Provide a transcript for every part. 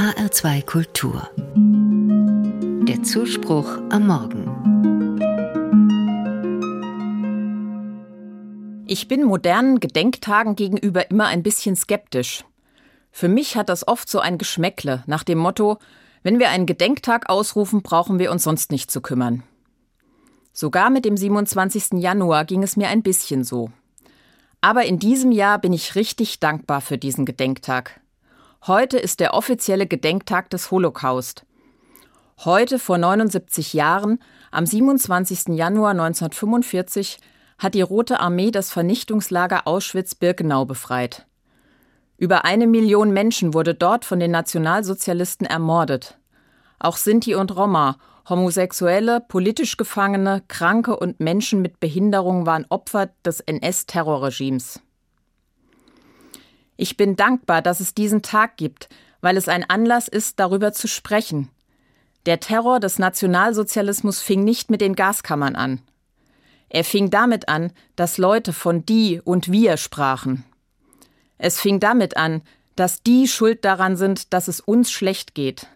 HR2 Kultur. Der Zuspruch am Morgen. Ich bin modernen Gedenktagen gegenüber immer ein bisschen skeptisch. Für mich hat das oft so ein Geschmäckle nach dem Motto, wenn wir einen Gedenktag ausrufen, brauchen wir uns sonst nicht zu kümmern. Sogar mit dem 27. Januar ging es mir ein bisschen so. Aber in diesem Jahr bin ich richtig dankbar für diesen Gedenktag. Heute ist der offizielle Gedenktag des Holocaust. Heute vor 79 Jahren, am 27. Januar 1945, hat die Rote Armee das Vernichtungslager Auschwitz-Birkenau befreit. Über eine Million Menschen wurde dort von den Nationalsozialisten ermordet. Auch Sinti und Roma, Homosexuelle, politisch Gefangene, Kranke und Menschen mit Behinderung waren Opfer des NS-Terrorregimes. Ich bin dankbar, dass es diesen Tag gibt, weil es ein Anlass ist, darüber zu sprechen. Der Terror des Nationalsozialismus fing nicht mit den Gaskammern an. Er fing damit an, dass Leute von die und wir sprachen. Es fing damit an, dass die schuld daran sind, dass es uns schlecht geht.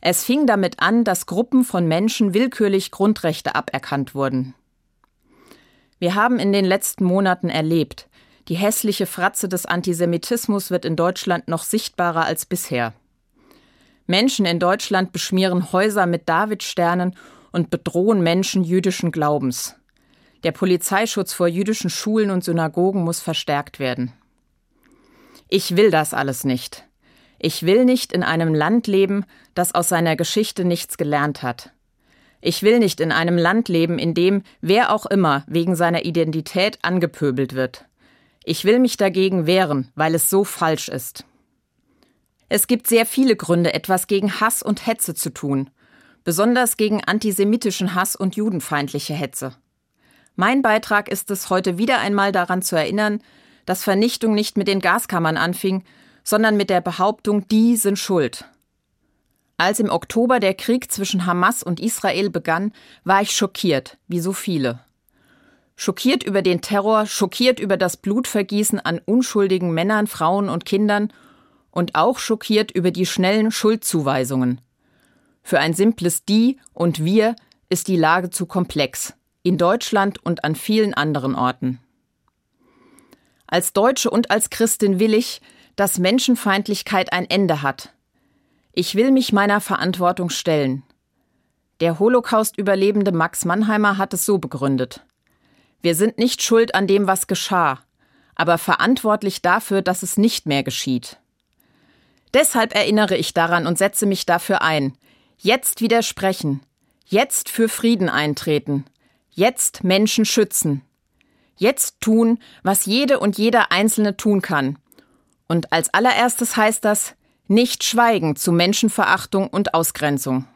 Es fing damit an, dass Gruppen von Menschen willkürlich Grundrechte aberkannt wurden. Wir haben in den letzten Monaten erlebt, die hässliche Fratze des Antisemitismus wird in Deutschland noch sichtbarer als bisher. Menschen in Deutschland beschmieren Häuser mit Davidsternen und bedrohen Menschen jüdischen Glaubens. Der Polizeischutz vor jüdischen Schulen und Synagogen muss verstärkt werden. Ich will das alles nicht. Ich will nicht in einem Land leben, das aus seiner Geschichte nichts gelernt hat. Ich will nicht in einem Land leben, in dem wer auch immer wegen seiner Identität angepöbelt wird. Ich will mich dagegen wehren, weil es so falsch ist. Es gibt sehr viele Gründe, etwas gegen Hass und Hetze zu tun, besonders gegen antisemitischen Hass und judenfeindliche Hetze. Mein Beitrag ist es, heute wieder einmal daran zu erinnern, dass Vernichtung nicht mit den Gaskammern anfing, sondern mit der Behauptung, die sind schuld. Als im Oktober der Krieg zwischen Hamas und Israel begann, war ich schockiert, wie so viele. Schockiert über den Terror, schockiert über das Blutvergießen an unschuldigen Männern, Frauen und Kindern und auch schockiert über die schnellen Schuldzuweisungen. Für ein simples Die und Wir ist die Lage zu komplex, in Deutschland und an vielen anderen Orten. Als Deutsche und als Christin will ich, dass Menschenfeindlichkeit ein Ende hat. Ich will mich meiner Verantwortung stellen. Der Holocaust-Überlebende Max Mannheimer hat es so begründet. Wir sind nicht schuld an dem, was geschah, aber verantwortlich dafür, dass es nicht mehr geschieht. Deshalb erinnere ich daran und setze mich dafür ein. Jetzt widersprechen. Jetzt für Frieden eintreten. Jetzt Menschen schützen. Jetzt tun, was jede und jeder Einzelne tun kann. Und als allererstes heißt das, nicht schweigen zu Menschenverachtung und Ausgrenzung.